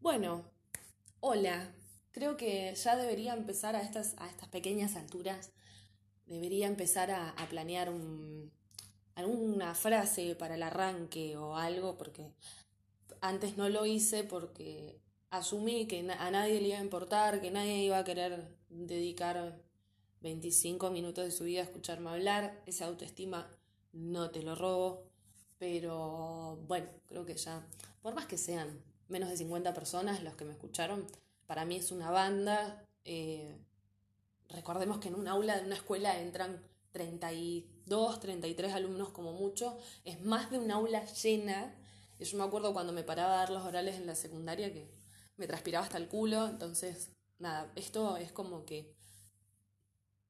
Bueno, hola. Creo que ya debería empezar a estas, a estas pequeñas alturas, debería empezar a, planear alguna frase para el arranque o algo, porque antes no lo hice porque asumí que a nadie le iba a importar, que nadie iba a querer dedicar 25 minutos de su vida a escucharme hablar. Esa autoestima no te lo robo, pero bueno, creo que ya, por más que sean menos de 50 personas los que me escucharon. Para mí es una banda. Eh, recordemos que en un aula de una escuela entran 32, 33 alumnos como mucho. Es más de un aula llena. Yo me acuerdo cuando me paraba a dar los orales en la secundaria que me transpiraba hasta el culo. Entonces, nada, esto es como que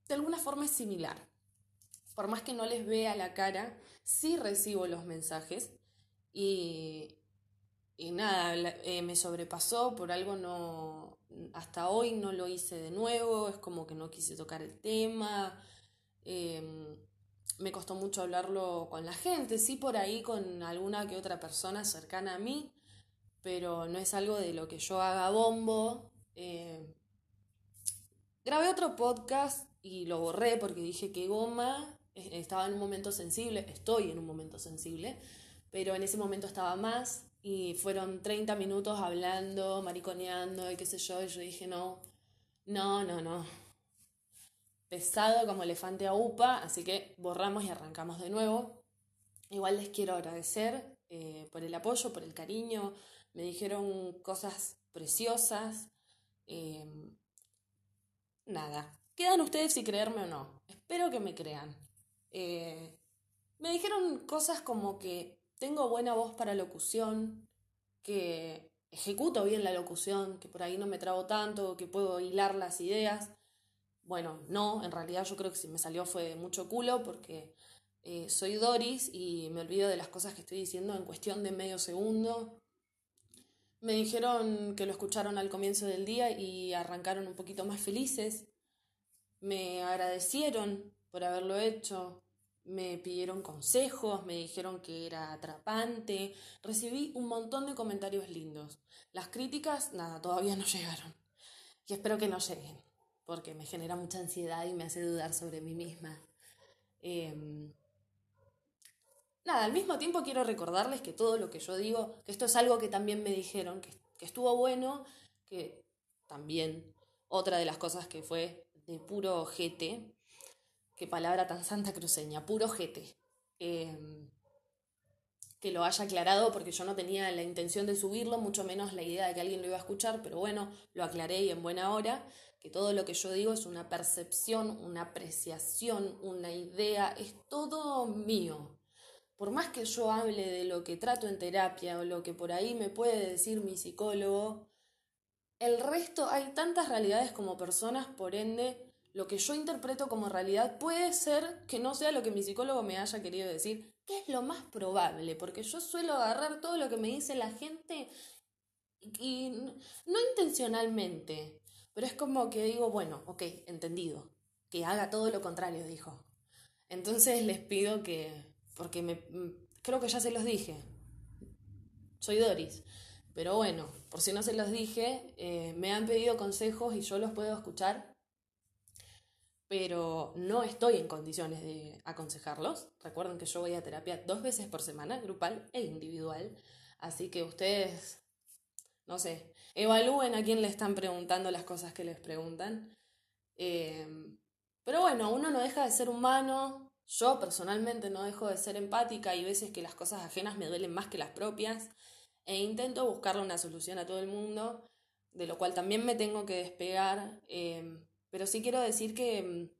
de alguna forma es similar. Por más que no les vea la cara, sí recibo los mensajes y, y nada, eh, me sobrepasó, por algo no, hasta hoy no lo hice de nuevo, es como que no quise tocar el tema, em, me costó mucho hablarlo con la gente, sí por ahí con alguna que otra persona cercana a mí, pero no es algo de lo que yo haga bombo. Em, grabé otro podcast y lo borré porque dije que goma, estaba en un momento sensible, estoy en un momento sensible, pero en ese momento estaba más y fueron 30 minutos hablando, mariconeando y qué sé yo, y yo dije, no, no, no, no. Pesado como elefante a upa, así que borramos y arrancamos de nuevo. Igual les quiero agradecer eh, por el apoyo, por el cariño. Me dijeron cosas preciosas. Em, nada, quedan ustedes si creerme o no. Espero que me crean. Eh, me dijeron cosas como que tengo buena voz para locución, que ejecuto bien la locución, que por ahí no me trago tanto, que puedo hilar las ideas. Bueno, no, en realidad yo creo que si me salió fue mucho culo porque eh, soy Doris y me olvido de las cosas que estoy diciendo en cuestión de medio segundo. Me dijeron que lo escucharon al comienzo del día y arrancaron un poquito más felices. Me agradecieron por haberlo hecho me pidieron consejos, me dijeron que era atrapante, recibí un montón de comentarios lindos. Las críticas, nada, todavía no llegaron. Y espero que no lleguen, porque me genera mucha ansiedad y me hace dudar sobre mí misma. Em, nada, al mismo tiempo quiero recordarles que todo lo que yo digo, que esto es algo que también me dijeron, que, que estuvo bueno, que también otra de las cosas que fue de puro ojete, qué palabra tan santa cruceña, puro jete. Em, que lo haya aclarado porque yo no tenía la intención de subirlo, mucho menos la idea de que alguien lo iba a escuchar, pero bueno, lo aclaré y en buena hora, que todo lo que yo digo es una percepción, una apreciación, una idea, es todo mío. Por más que yo hable de lo que trato en terapia o lo que por ahí me puede decir mi psicólogo, el resto hay tantas realidades como personas, por ende, lo que yo interpreto como realidad puede ser que no sea lo que mi psicólogo me haya querido decir, que es lo más probable, porque yo suelo agarrar todo lo que me dice la gente y no intencionalmente, pero es como que digo, bueno, ok, entendido, que haga todo lo contrario, dijo. Entonces les pido que, porque me, creo que ya se los dije, soy Doris, pero bueno, por si no se los dije, eh, me han pedido consejos y yo los puedo escuchar pero no estoy en condiciones de aconsejarlos. Recuerden que yo voy a terapia dos veces por semana, grupal e individual. Así que ustedes, no sé, evalúen a quién le están preguntando las cosas que les preguntan. Em, pero bueno, uno no deja de ser humano. Yo personalmente no dejo de ser empática y veces que las cosas ajenas me duelen más que las propias. E intento buscarle una solución a todo el mundo, de lo cual también me tengo que despegar. Em, pero sí quiero decir que... Mm,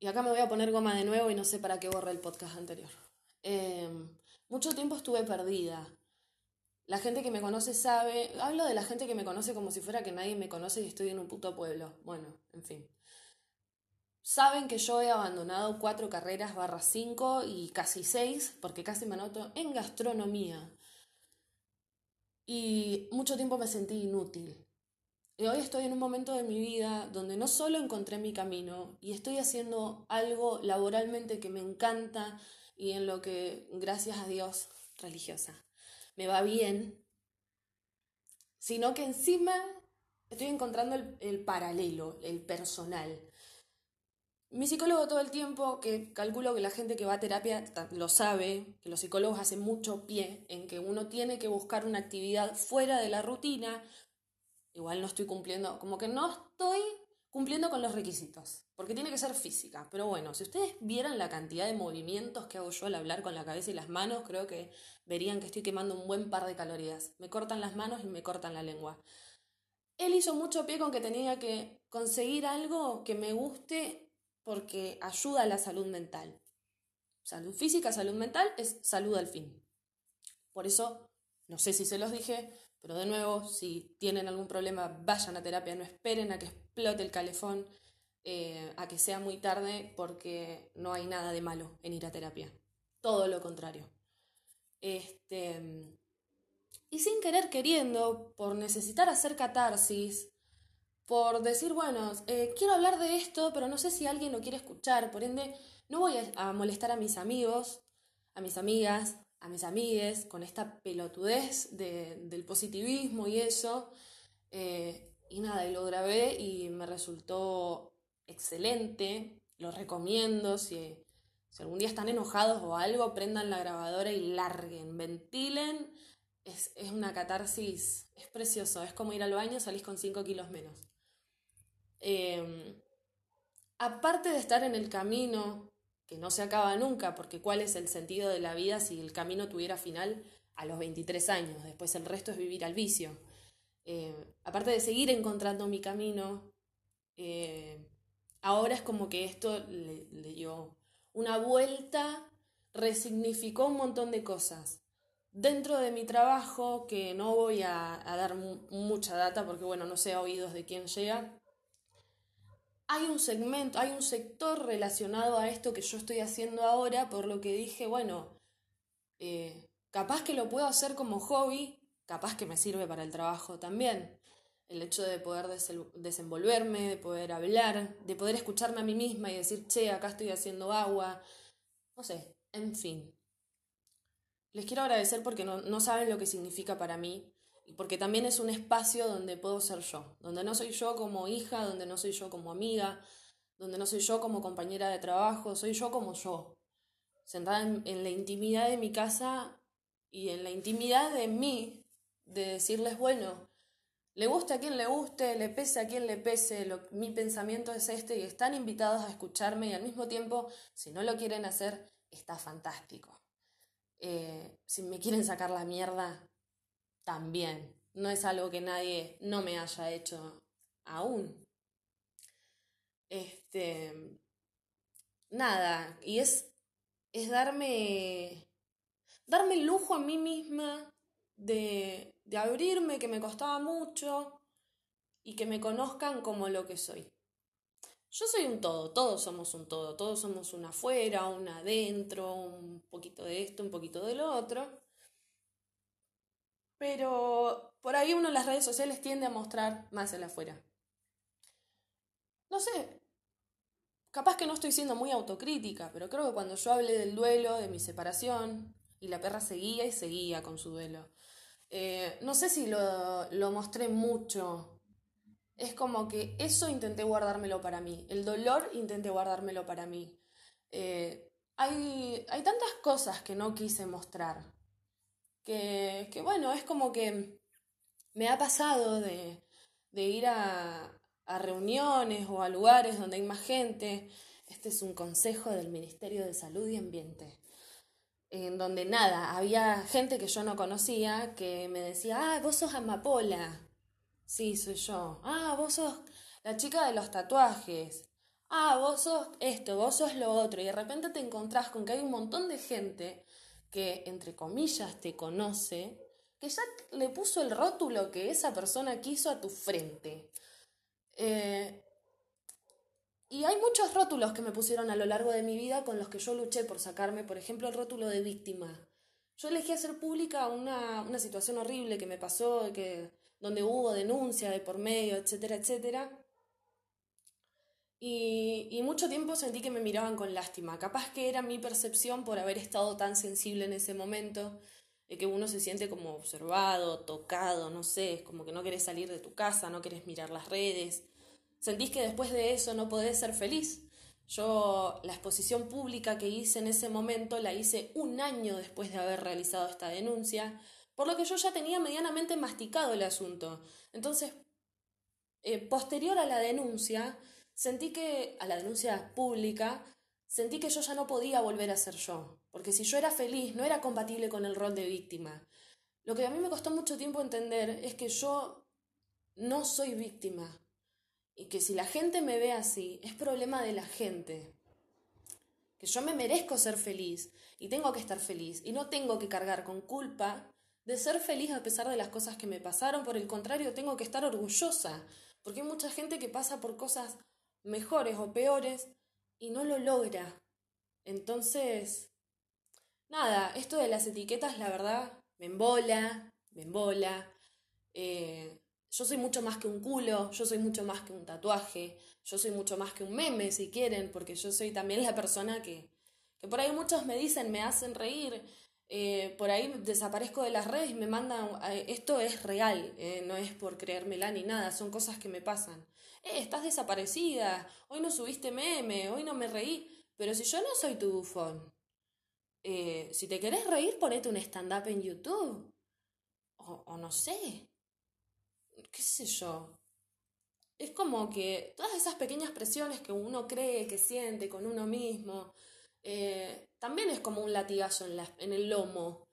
y acá me voy a poner goma de nuevo y no sé para qué borré el podcast anterior. Em, mucho tiempo estuve perdida. La gente que me conoce sabe, hablo de la gente que me conoce como si fuera que nadie me conoce y estoy en un puto pueblo. Bueno, en fin. Saben que yo he abandonado cuatro carreras barra cinco y casi seis, porque casi me anoto en gastronomía. Y mucho tiempo me sentí inútil. Hoy estoy en un momento de mi vida donde no solo encontré mi camino y estoy haciendo algo laboralmente que me encanta y en lo que, gracias a Dios, religiosa, me va bien, sino que encima estoy encontrando el, paralelo, el personal. Mi psicólogo todo el tiempo, que calculo que la gente que va a terapia lo sabe, que los psicólogos hacen mucho pie en que uno tiene que buscar una actividad fuera de la rutina. Igual no estoy cumpliendo, como que no estoy cumpliendo con los requisitos, porque tiene que ser física. Pero bueno, si ustedes vieran la cantidad de movimientos que hago yo al hablar con la cabeza y las manos, creo que verían que estoy quemando un buen par de calorías. Me cortan las manos y me cortan la lengua. Él hizo mucho pie con que tenía que conseguir algo que me guste porque ayuda a la salud mental. Salud física, salud mental es salud al fin. Por eso, no sé si se los dije, pero de nuevo, si tienen algún problema, vayan a terapia, no esperen a que explote el calefón, eh, a que sea muy tarde, porque no hay nada de malo en ir a terapia. Todo lo contrario. Este, y sin querer queriendo, por necesitar hacer catarsis, por decir, bueno, eh, quiero hablar de esto, pero no sé si alguien lo quiere escuchar, por ende, no voy a, molestar a mis amigos, a mis amigas, a mis amigues, con esta pelotudez del positivismo y eso. Eh, y nada, y lo grabé y me resultó excelente, lo recomiendo, si, si algún día están enojados o algo, prendan la grabadora y larguen, ventilen. Es, es una catarsis, es precioso, es como ir al baño, salís con 5 kilos menos. Em, aparte de estar en el camino, que no se acaba nunca, porque cuál es el sentido de la vida si el camino tuviera final a los 23 años, después el resto es vivir al vicio. Em, aparte de seguir encontrando mi camino, eh, ahora es como que esto le, dio una vuelta, resignificó un montón de cosas. Dentro de mi trabajo, que no voy a, a dar mucha data porque, bueno, no sé a oídos de quién llega, hay un segmento, hay un sector relacionado a esto que yo estoy haciendo ahora, por lo que dije, bueno, eh, capaz que lo puedo hacer como hobby, capaz que me sirve para el trabajo también. El hecho de poder desenvolverme, de poder hablar, de poder escucharme a mí misma y decir, che, acá estoy haciendo agua. No sé, en fin. Les quiero agradecer porque no, no saben lo que significa para mí porque también es un espacio donde puedo ser yo, donde no soy yo como hija, donde no soy yo como amiga, donde no soy yo como compañera de trabajo, soy yo como yo, sentada en, la intimidad de mi casa y en la intimidad de mí, de decirles, bueno, le guste a quien le guste, le pese a quien le pese, mi pensamiento es este y están invitados a escucharme y al mismo tiempo, si no lo quieren hacer, está fantástico. Eh, si me quieren sacar la mierda, también. No es algo que nadie no me haya hecho aún. Este. Nada, y es, es darme. darme el lujo a mí misma de, de abrirme, que me costaba mucho, y que me conozcan como lo que soy. Yo soy un todo, todos somos un todo, todos somos una afuera, una adentro, un poquito de esto, un poquito de lo otro. Pero por ahí uno en las redes sociales tiende a mostrar más el afuera. No sé, capaz que no estoy siendo muy autocrítica, pero creo que cuando yo hablé del duelo, de mi separación, y la perra seguía y seguía con su duelo, eh, no sé si lo, lo mostré mucho. Es como que eso intenté guardármelo para mí, el dolor intenté guardármelo para mí. Eh, hay, hay tantas cosas que no quise mostrar que, bueno, es como que me ha pasado de, ir a, reuniones o a lugares donde hay más gente. Este es un consejo del Ministerio de Salud y Ambiente en donde nada, había gente que yo no conocía que me decía, ah, vos sos amapola. Sí, soy yo. Ah, vos sos la chica de los tatuajes. Ah, vos sos esto, vos sos lo otro. Y de repente te encontrás con que hay un montón de gente que, entre comillas, te conoce, que ya le puso el rótulo que esa persona quiso a tu frente. Eh, y hay muchos rótulos que me pusieron a lo largo de mi vida con los que yo luché por sacarme, por ejemplo, el rótulo de víctima. Yo elegí hacer pública una, una situación horrible que me pasó, que, donde hubo denuncia de por medio, etcétera, etcétera. Y, mucho tiempo sentí que me miraban con lástima. Capaz que era mi percepción por haber estado tan sensible en ese momento. de que uno se siente como observado, tocado, no sé, como que no querés salir de tu casa, no querés mirar las redes, sentís que después de eso no podés ser feliz. Yo la exposición pública que hice en ese momento la hice un año después de haber realizado esta denuncia, por lo que yo ya tenía medianamente masticado el asunto. Entonces, eh, posterior a la denuncia, sentí que, a la denuncia pública, sentí que yo ya no podía volver a ser yo, porque si yo era feliz no era compatible con el rol de víctima. Lo que a mí me costó mucho tiempo entender es que yo no soy víctima y que si la gente me ve así es problema de la gente. Que yo me merezco ser feliz y tengo que estar feliz y no tengo que cargar con culpa de ser feliz a pesar de las cosas que me pasaron, por el contrario, tengo que estar orgullosa, porque hay mucha gente que pasa por cosas mejores o peores y no lo logra. Entonces, nada, esto de las etiquetas, la verdad, me embola, me embola. Eh, yo soy mucho más que un culo, yo soy mucho más que un tatuaje, yo soy mucho más que un meme, si quieren, porque yo soy también la persona que, que por ahí muchos me dicen, me hacen reír, eh, por ahí desaparezco de las redes y me mandan, eh, esto es real, no es por creérmela ni nada, son cosas que me pasan eh, estás desaparecida, hoy no subiste meme, hoy no me reí, pero si yo no soy tu bufón, eh, si te querés reír, ponete un stand-up en YouTube, o, no sé, qué sé yo. Es como que todas esas pequeñas presiones que uno cree, que siente con uno mismo, eh, también es como un latigazo en, la, en el lomo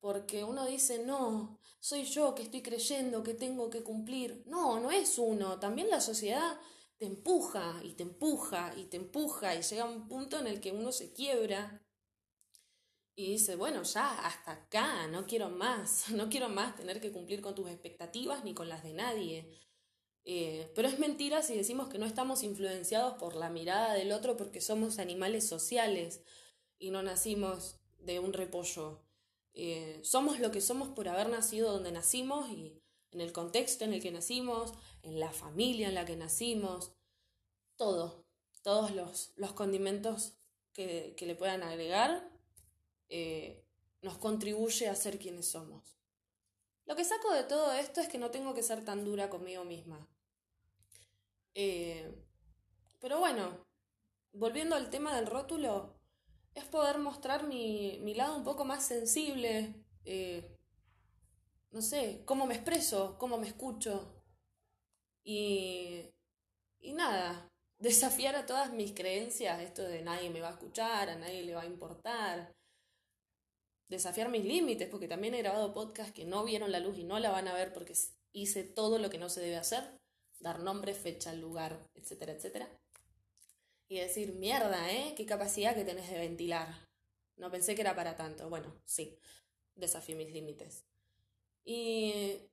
porque uno dice, no, soy yo que estoy creyendo que tengo que cumplir. No, no es uno, también la sociedad te empuja y te empuja y te empuja y llega un punto en el que uno se quiebra y dice, bueno, ya, hasta acá, no quiero más, no quiero más tener que cumplir con tus expectativas ni con las de nadie. Eh, pero es mentira si decimos que no estamos influenciados por la mirada del otro porque somos animales sociales y no nacimos de un repollo. Eh, somos lo que somos por haber nacido donde nacimos y en el contexto en el que nacimos, en la familia en la que nacimos, todo, todos los, los condimentos que, que, le puedan agregar eh, nos contribuye a ser quienes somos. Lo que saco de todo esto es que no tengo que ser tan dura conmigo misma. Eh, pero bueno, volviendo al tema del rótulo, es poder mostrar mi, mi lado un poco más sensible, eh, no sé, cómo me expreso, cómo me escucho. Y, y nada, desafiar a todas mis creencias, esto de nadie me va a escuchar, a nadie le va a importar. Desafiar mis límites, porque también he grabado podcasts que no vieron la luz y no la van a ver porque hice todo lo que no se debe hacer, dar nombre, fecha, lugar, etcétera, etcétera y decir, mierda, ¿eh? Qué capacidad que tenés de ventilar. No pensé que era para tanto. Bueno, sí, desafié mis límites. Y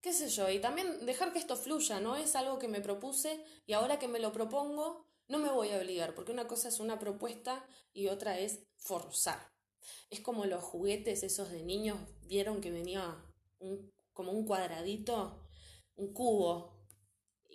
qué sé yo, y también dejar que esto fluya, no es algo que me propuse y ahora que me lo propongo, no me voy a obligar, porque una cosa es una propuesta y otra es forzar. Es como los juguetes esos de niños, vieron que venía un, como un cuadradito, un cubo.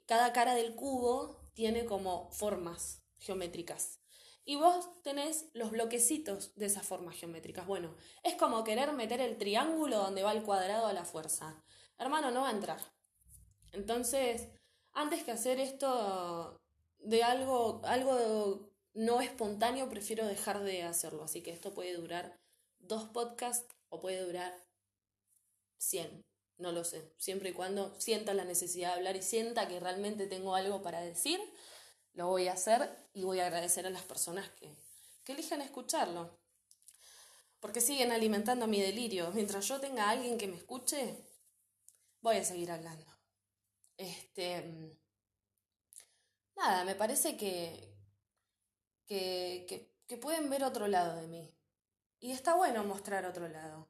Cada cara del cubo tiene como formas geométricas. Y vos tenés los bloquecitos de esas formas geométricas. Bueno, es como querer meter el triángulo donde va el cuadrado a la fuerza. Hermano, no va a entrar. Entonces, antes que hacer esto de algo, algo no espontáneo, prefiero dejar de hacerlo. Así que esto puede durar dos podcasts o puede durar cien. No lo sé. Siempre y cuando sienta la necesidad de hablar y sienta que realmente tengo algo para decir, lo voy a hacer y voy a agradecer a las personas que, que elijan escucharlo. Porque siguen alimentando mi delirio. Mientras yo tenga a alguien que me escuche, voy a seguir hablando. Este. Nada, me parece que, que, que, que pueden ver otro lado de mí. Y está bueno mostrar otro lado.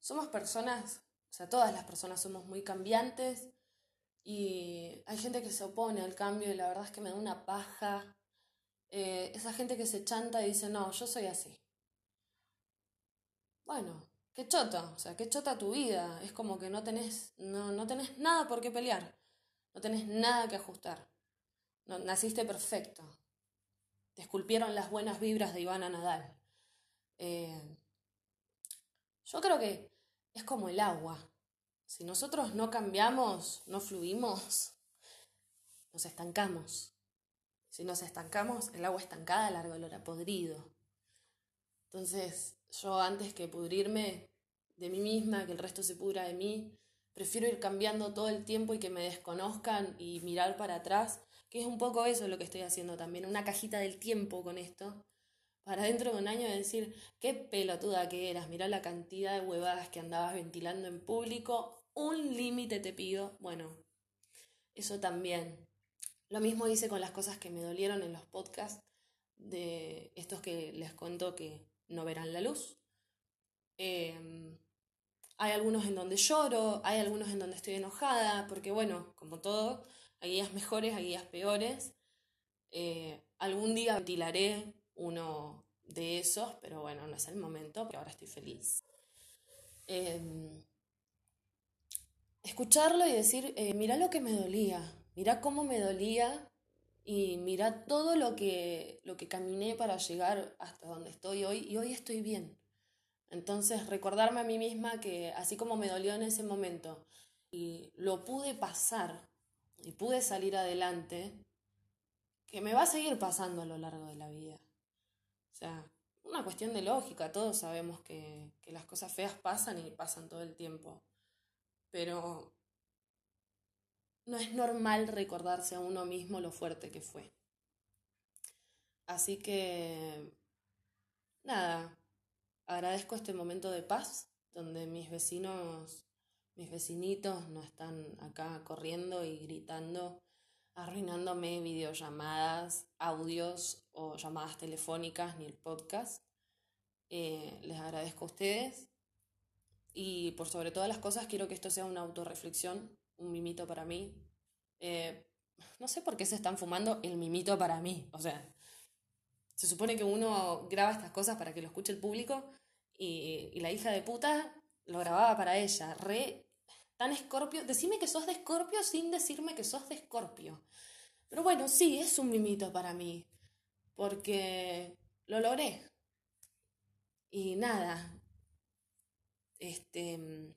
Somos personas o sea, todas las personas somos muy cambiantes y hay gente que se opone al cambio y la verdad es que me da una paja. Eh, esa gente que se chanta y dice, no, yo soy así. Bueno, qué chota, o sea, qué chota tu vida. Es como que no tenés, no, no tenés nada por qué pelear, no tenés nada que ajustar. No, naciste perfecto. Te esculpieron las buenas vibras de Ivana Nadal. Eh, Yo creo que es como el agua. Si nosotros no cambiamos, no fluimos, nos estancamos. Si nos estancamos, el agua estancada larga olor a podrido. Entonces, yo antes que pudrirme de mí misma, que el resto se pudra de mí, prefiero ir cambiando todo el tiempo y que me desconozcan y mirar para atrás, que es un poco eso lo que estoy haciendo también, una cajita del tiempo con esto, para dentro de un año decir, qué pelotuda que eras, mirá la cantidad de huevadas que andabas ventilando en público, un límite te pido, bueno, eso también. Lo mismo hice con las cosas que me dolieron en los podcasts de estos que les cuento que no verán la luz. Em, hay algunos en donde lloro, hay algunos en donde estoy enojada, porque bueno, como todo, hay días mejores, hay días peores. Eh, algún día ventilaré uno de esos, pero bueno, no es el momento, porque ahora estoy feliz. Em, escucharlo y decir, eh, mira lo que me dolía, mira cómo me dolía y mira todo lo que, lo que caminé para llegar hasta donde estoy hoy y hoy estoy bien. Entonces recordarme a mí misma que así como me dolió en ese momento y lo pude pasar y pude salir adelante, que me va a seguir pasando a lo largo de la vida. Sea, una cuestión de lógica, todos sabemos que, que las cosas feas pasan y pasan todo el tiempo, pero no es normal recordarse a uno mismo lo fuerte que fue. Así que, nada, agradezco este momento de paz donde mis vecinos, mis vecinitos no están acá corriendo y gritando, arruinándome videollamadas, audios o llamadas telefónicas ni el podcast. Eh, les agradezco a ustedes y por sobre todas las cosas quiero que esto sea una autorreflexión un mimito para mí. Eh, no sé por qué se están fumando el mimito para mí. O sea, se supone que uno graba estas cosas para que lo escuche el público y, la hija de puta lo grababa para ella. Re tan escorpio. Decime que sos de escorpio sin decirme que sos de escorpio. Pero bueno, sí, es un mimito para mí. Porque lo logré. Y nada. Este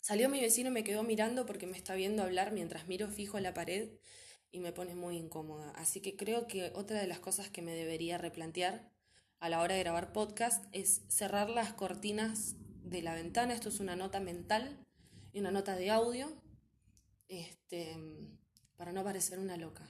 Salió mi vecino y me quedó mirando porque me está viendo hablar mientras miro fijo a la pared y me pone muy incómoda. Así que creo que otra de las cosas que me debería replantear a la hora de grabar podcast es cerrar las cortinas de la ventana. Esto es una nota mental y una nota de audio. Este, para no parecer una loca.